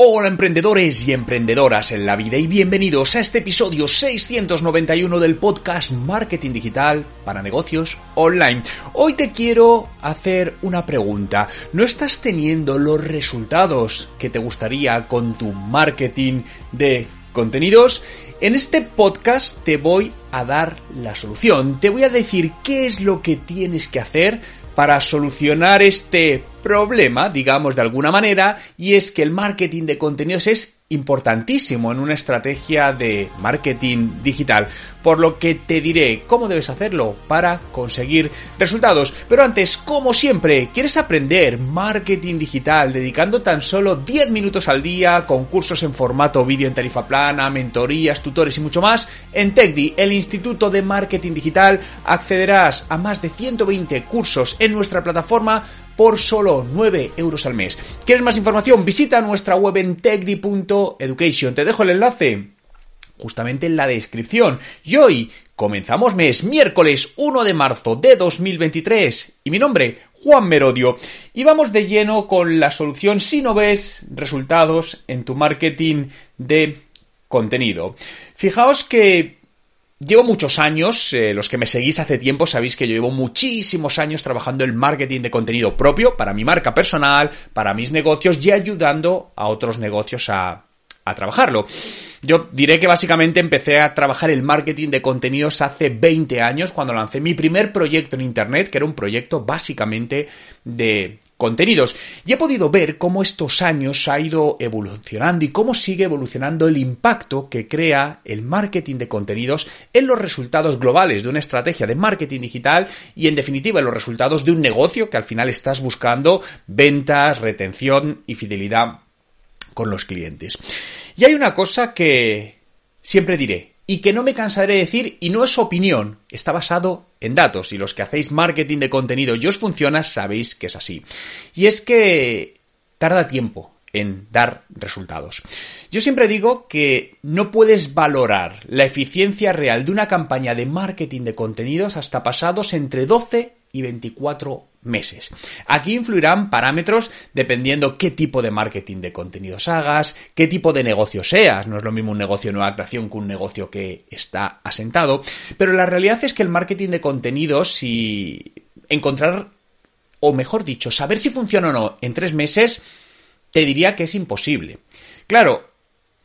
Hola emprendedores y emprendedoras en la vida y bienvenidos a este episodio 691 del podcast Marketing Digital para negocios online. Hoy te quiero hacer una pregunta. ¿No estás teniendo los resultados que te gustaría con tu marketing de contenidos? En este podcast te voy a dar la solución. Te voy a decir qué es lo que tienes que hacer para solucionar este problema, digamos de alguna manera, y es que el marketing de contenidos es importantísimo en una estrategia de marketing digital, por lo que te diré cómo debes hacerlo para conseguir resultados. Pero antes, como siempre, ¿quieres aprender marketing digital dedicando tan solo 10 minutos al día con cursos en formato vídeo en tarifa plana, mentorías, tutores y mucho más? En TechDi, el Instituto de Marketing Digital, accederás a más de 120 cursos en nuestra plataforma por solo 9 euros al mes. ¿Quieres más información? Visita nuestra web en techdi.education. Te dejo el enlace justamente en la descripción. Y hoy comenzamos mes, miércoles 1 de marzo de 2023. Y mi nombre, Juan Merodio. Y vamos de lleno con la solución si no ves resultados en tu marketing de contenido. Fijaos que Llevo muchos años, eh, los que me seguís hace tiempo sabéis que yo llevo muchísimos años trabajando en marketing de contenido propio para mi marca personal, para mis negocios y ayudando a otros negocios a, a trabajarlo. Yo diré que básicamente empecé a trabajar el marketing de contenidos hace 20 años cuando lancé mi primer proyecto en Internet, que era un proyecto básicamente de contenidos. Y he podido ver cómo estos años ha ido evolucionando y cómo sigue evolucionando el impacto que crea el marketing de contenidos en los resultados globales de una estrategia de marketing digital y en definitiva en los resultados de un negocio que al final estás buscando ventas, retención y fidelidad con los clientes. Y hay una cosa que siempre diré y que no me cansaré de decir y no es opinión, está basado en datos y los que hacéis marketing de contenido y os funciona sabéis que es así. Y es que tarda tiempo en dar resultados. Yo siempre digo que no puedes valorar la eficiencia real de una campaña de marketing de contenidos hasta pasados entre 12 y 24 meses. Aquí influirán parámetros dependiendo qué tipo de marketing de contenidos hagas, qué tipo de negocio seas. No es lo mismo un negocio nueva creación que un negocio que está asentado. Pero la realidad es que el marketing de contenidos, si encontrar, o mejor dicho, saber si funciona o no en tres meses, te diría que es imposible. Claro,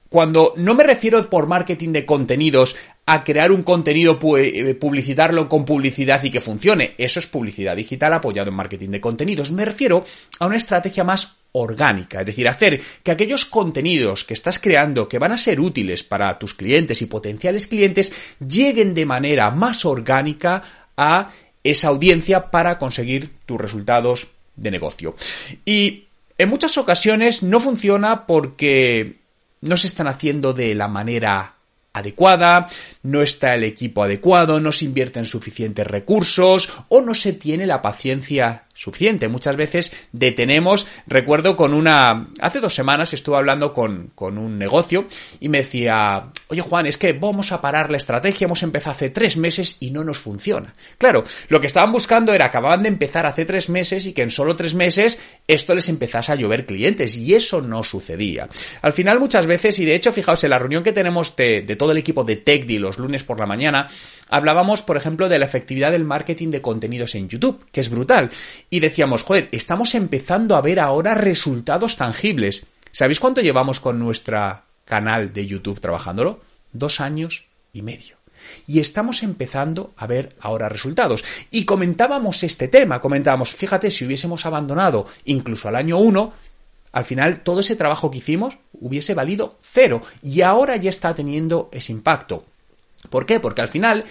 cuando no me refiero por marketing de contenidos a crear un contenido, eh, publicitarlo con publicidad y que funcione. Eso es publicidad digital apoyado en marketing de contenidos. Me refiero a una estrategia más orgánica, es decir, hacer que aquellos contenidos que estás creando que van a ser útiles para tus clientes y potenciales clientes lleguen de manera más orgánica a esa audiencia para conseguir tus resultados de negocio. Y en muchas ocasiones no funciona porque no se están haciendo de la manera adecuada, no está el equipo adecuado, no se invierten suficientes recursos o no se tiene la paciencia suficiente. Muchas veces detenemos, recuerdo con una, hace dos semanas estuve hablando con, con un negocio y me decía, oye Juan, es que vamos a parar la estrategia, hemos empezado hace tres meses y no nos funciona. Claro, lo que estaban buscando era, acababan de empezar hace tres meses y que en solo tres meses esto les empezase a llover clientes y eso no sucedía. Al final muchas veces, y de hecho fijaos en la reunión que tenemos de, de todo el equipo de TechDi los lunes por la mañana, hablábamos por ejemplo de la efectividad del marketing de contenidos en YouTube, que es brutal y decíamos, joder, estamos empezando a ver ahora resultados tangibles. ¿Sabéis cuánto llevamos con nuestro canal de YouTube trabajándolo? Dos años y medio. Y estamos empezando a ver ahora resultados. Y comentábamos este tema, comentábamos, fíjate, si hubiésemos abandonado incluso al año uno, al final todo ese trabajo que hicimos hubiese valido cero. Y ahora ya está teniendo ese impacto. ¿Por qué? Porque al final,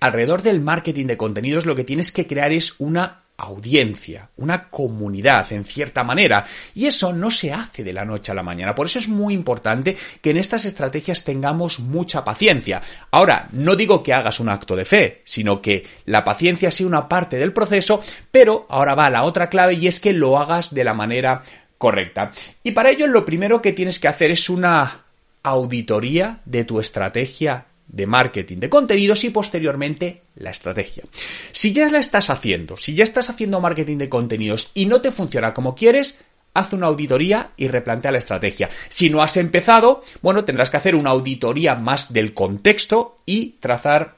alrededor del marketing de contenidos, lo que tienes que crear es una audiencia, una comunidad en cierta manera. Y eso no se hace de la noche a la mañana. Por eso es muy importante que en estas estrategias tengamos mucha paciencia. Ahora, no digo que hagas un acto de fe, sino que la paciencia sea una parte del proceso, pero ahora va la otra clave y es que lo hagas de la manera correcta. Y para ello lo primero que tienes que hacer es una auditoría de tu estrategia de marketing de contenidos y posteriormente la estrategia. Si ya la estás haciendo, si ya estás haciendo marketing de contenidos y no te funciona como quieres, haz una auditoría y replantea la estrategia. Si no has empezado, bueno, tendrás que hacer una auditoría más del contexto y trazar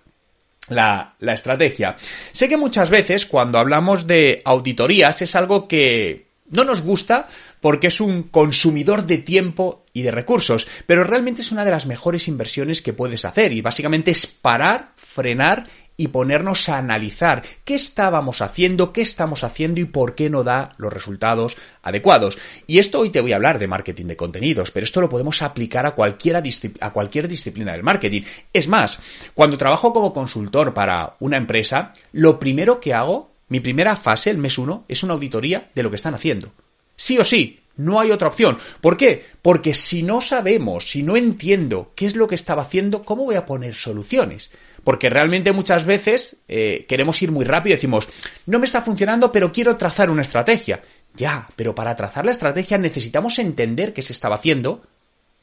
la, la, estrategia. Sé que muchas veces cuando hablamos de auditorías es algo que no nos gusta porque es un consumidor de tiempo y de recursos, pero realmente es una de las mejores inversiones que puedes hacer y básicamente es parar, frenar y ponernos a analizar qué estábamos haciendo, qué estamos haciendo y por qué no da los resultados adecuados. Y esto hoy te voy a hablar de marketing de contenidos, pero esto lo podemos aplicar a, cualquiera, a cualquier disciplina del marketing. Es más, cuando trabajo como consultor para una empresa, lo primero que hago, mi primera fase, el mes 1, es una auditoría de lo que están haciendo. Sí o sí, no hay otra opción. ¿Por qué? Porque si no sabemos, si no entiendo qué es lo que estaba haciendo, ¿cómo voy a poner soluciones? Porque realmente muchas veces eh, queremos ir muy rápido y decimos, no me está funcionando, pero quiero trazar una estrategia. Ya, pero para trazar la estrategia necesitamos entender qué se estaba haciendo,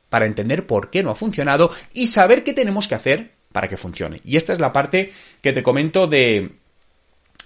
para entender por qué no ha funcionado y saber qué tenemos que hacer para que funcione. Y esta es la parte que te comento de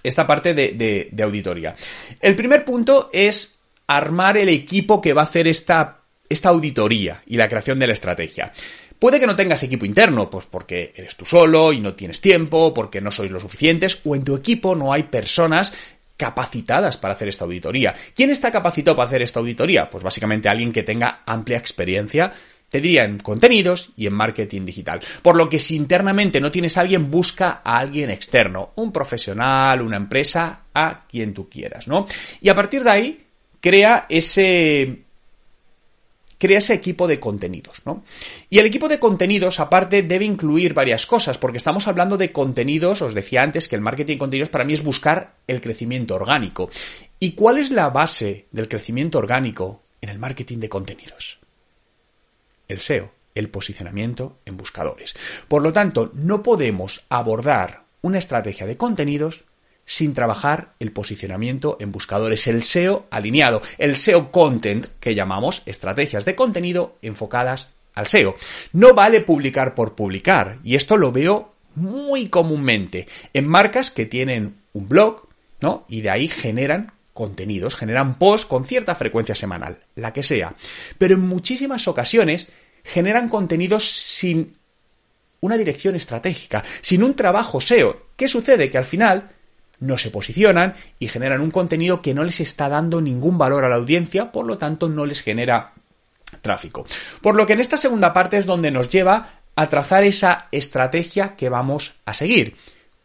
esta parte de, de auditoría. El primer punto es armar el equipo que va a hacer esta, esta auditoría y la creación de la estrategia. Puede que no tengas equipo interno, pues porque eres tú solo y no tienes tiempo, porque no sois lo suficientes, o en tu equipo no hay personas capacitadas para hacer esta auditoría. ¿Quién está capacitado para hacer esta auditoría? Pues básicamente alguien que tenga amplia experiencia te diría en contenidos y en marketing digital. Por lo que si internamente no tienes a alguien, busca a alguien externo, un profesional, una empresa, a quien tú quieras, ¿no? Y a partir de ahí, crea ese crea ese equipo de contenidos, ¿no? Y el equipo de contenidos, aparte, debe incluir varias cosas, porque estamos hablando de contenidos, os decía antes que el marketing de contenidos para mí es buscar el crecimiento orgánico. ¿Y cuál es la base del crecimiento orgánico en el marketing de contenidos? El SEO, el posicionamiento en buscadores. Por lo tanto, no podemos abordar una estrategia de contenidos sin trabajar el posicionamiento en buscadores, el SEO alineado, el SEO content que llamamos estrategias de contenido enfocadas al SEO. No vale publicar por publicar y esto lo veo muy comúnmente en marcas que tienen un blog, ¿no? Y de ahí generan contenidos, generan posts con cierta frecuencia semanal, la que sea. Pero en muchísimas ocasiones generan contenidos sin una dirección estratégica, sin un trabajo SEO. ¿Qué sucede? Que al final no se posicionan y generan un contenido que no les está dando ningún valor a la audiencia, por lo tanto no les genera tráfico. Por lo que en esta segunda parte es donde nos lleva a trazar esa estrategia que vamos a seguir.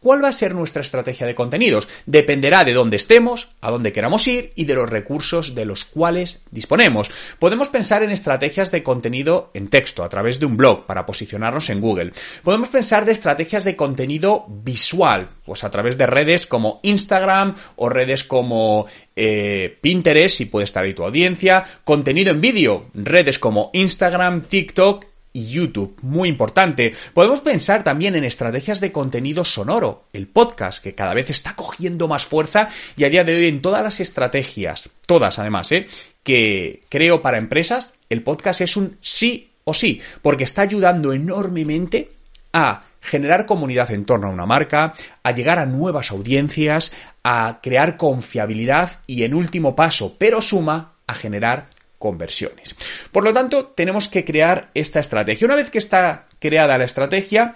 ¿Cuál va a ser nuestra estrategia de contenidos? Dependerá de dónde estemos, a dónde queramos ir y de los recursos de los cuales disponemos. Podemos pensar en estrategias de contenido en texto a través de un blog para posicionarnos en Google. Podemos pensar de estrategias de contenido visual, pues a través de redes como Instagram o redes como eh, Pinterest, si puede estar ahí tu audiencia. Contenido en vídeo, redes como Instagram, TikTok y YouTube, muy importante. Podemos pensar también en estrategias de contenido sonoro, el podcast, que cada vez está cogiendo más fuerza y a día de hoy en todas las estrategias, todas además, ¿eh? que creo para empresas, el podcast es un sí o sí, porque está ayudando enormemente a generar comunidad en torno a una marca, a llegar a nuevas audiencias, a crear confiabilidad y en último paso, pero suma, a generar conversiones. Por lo tanto, tenemos que crear esta estrategia. Una vez que está creada la estrategia,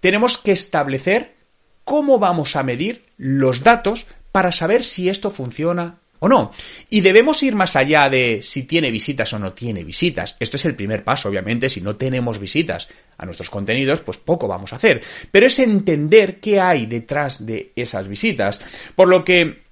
tenemos que establecer cómo vamos a medir los datos para saber si esto funciona o no. Y debemos ir más allá de si tiene visitas o no tiene visitas. Esto es el primer paso, obviamente. Si no tenemos visitas a nuestros contenidos, pues poco vamos a hacer. Pero es entender qué hay detrás de esas visitas. Por lo que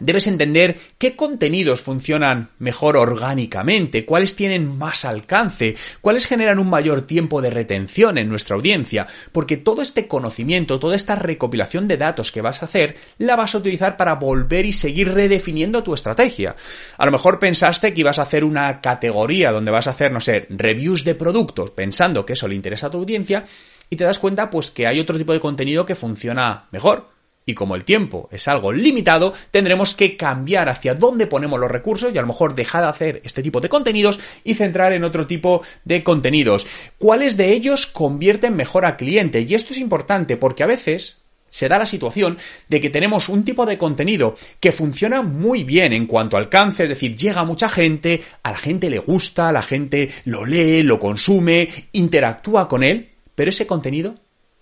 debes entender qué contenidos funcionan mejor orgánicamente, cuáles tienen más alcance, cuáles generan un mayor tiempo de retención en nuestra audiencia, porque todo este conocimiento, toda esta recopilación de datos que vas a hacer, la vas a utilizar para volver y seguir redefiniendo tu estrategia. A lo mejor pensaste que ibas a hacer una categoría donde vas a hacer, no sé, reviews de productos, pensando que eso le interesa a tu audiencia, y te das cuenta pues que hay otro tipo de contenido que funciona mejor y como el tiempo es algo limitado, tendremos que cambiar hacia dónde ponemos los recursos y a lo mejor dejar de hacer este tipo de contenidos y centrar en otro tipo de contenidos. ¿Cuáles de ellos convierten mejor a clientes? Y esto es importante porque a veces se da la situación de que tenemos un tipo de contenido que funciona muy bien en cuanto a alcance, es decir, llega a mucha gente, a la gente le gusta, la gente lo lee, lo consume, interactúa con él, pero ese contenido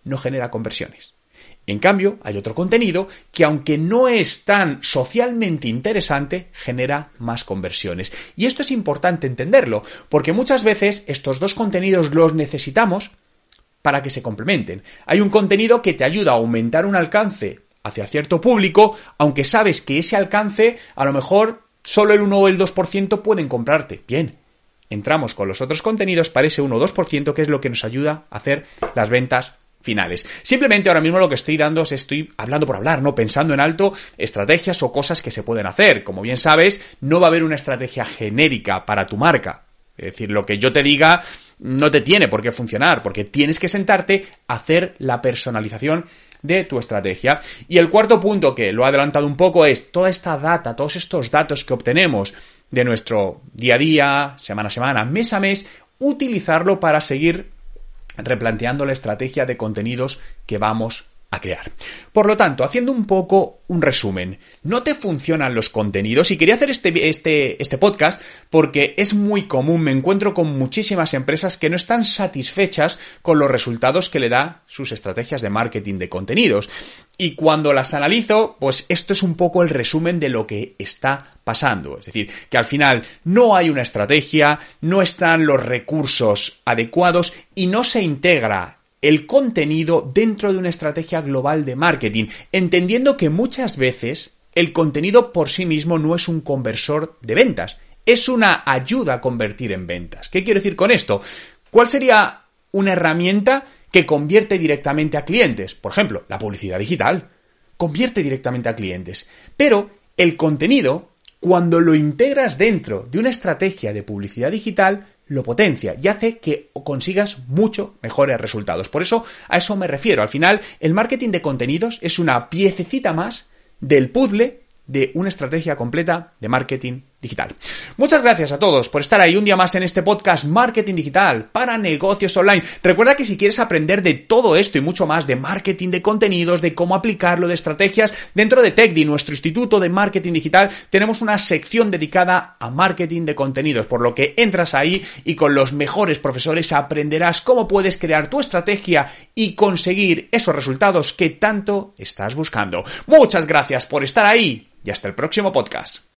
no genera conversiones. En cambio, hay otro contenido que aunque no es tan socialmente interesante, genera más conversiones. Y esto es importante entenderlo, porque muchas veces estos dos contenidos los necesitamos para que se complementen. Hay un contenido que te ayuda a aumentar un alcance hacia cierto público, aunque sabes que ese alcance a lo mejor solo el 1 o el 2% pueden comprarte. Bien, entramos con los otros contenidos para ese 1 o 2% que es lo que nos ayuda a hacer las ventas finales. Simplemente ahora mismo lo que estoy dando es estoy hablando por hablar, no pensando en alto estrategias o cosas que se pueden hacer. Como bien sabes, no va a haber una estrategia genérica para tu marca. Es decir, lo que yo te diga no te tiene por qué funcionar, porque tienes que sentarte a hacer la personalización de tu estrategia. Y el cuarto punto, que lo he adelantado un poco, es toda esta data, todos estos datos que obtenemos de nuestro día a día, semana a semana, mes a mes, utilizarlo para seguir replanteando la estrategia de contenidos que vamos a crear. Por lo tanto, haciendo un poco un resumen, no te funcionan los contenidos y quería hacer este, este, este podcast porque es muy común, me encuentro con muchísimas empresas que no están satisfechas con los resultados que le da sus estrategias de marketing de contenidos. Y cuando las analizo, pues esto es un poco el resumen de lo que está pasando. Es decir, que al final no hay una estrategia, no están los recursos adecuados y no se integra el contenido dentro de una estrategia global de marketing, entendiendo que muchas veces el contenido por sí mismo no es un conversor de ventas, es una ayuda a convertir en ventas. ¿Qué quiero decir con esto? ¿Cuál sería una herramienta que convierte directamente a clientes? Por ejemplo, la publicidad digital. Convierte directamente a clientes. Pero el contenido, cuando lo integras dentro de una estrategia de publicidad digital, lo potencia y hace que consigas mucho mejores resultados. Por eso a eso me refiero. Al final, el marketing de contenidos es una piececita más del puzzle de una estrategia completa de marketing Muchas gracias a todos por estar ahí un día más en este podcast Marketing Digital para negocios online. Recuerda que si quieres aprender de todo esto y mucho más de marketing de contenidos, de cómo aplicarlo, de estrategias, dentro de TechDi, nuestro instituto de marketing digital, tenemos una sección dedicada a marketing de contenidos, por lo que entras ahí y con los mejores profesores aprenderás cómo puedes crear tu estrategia y conseguir esos resultados que tanto estás buscando. Muchas gracias por estar ahí y hasta el próximo podcast.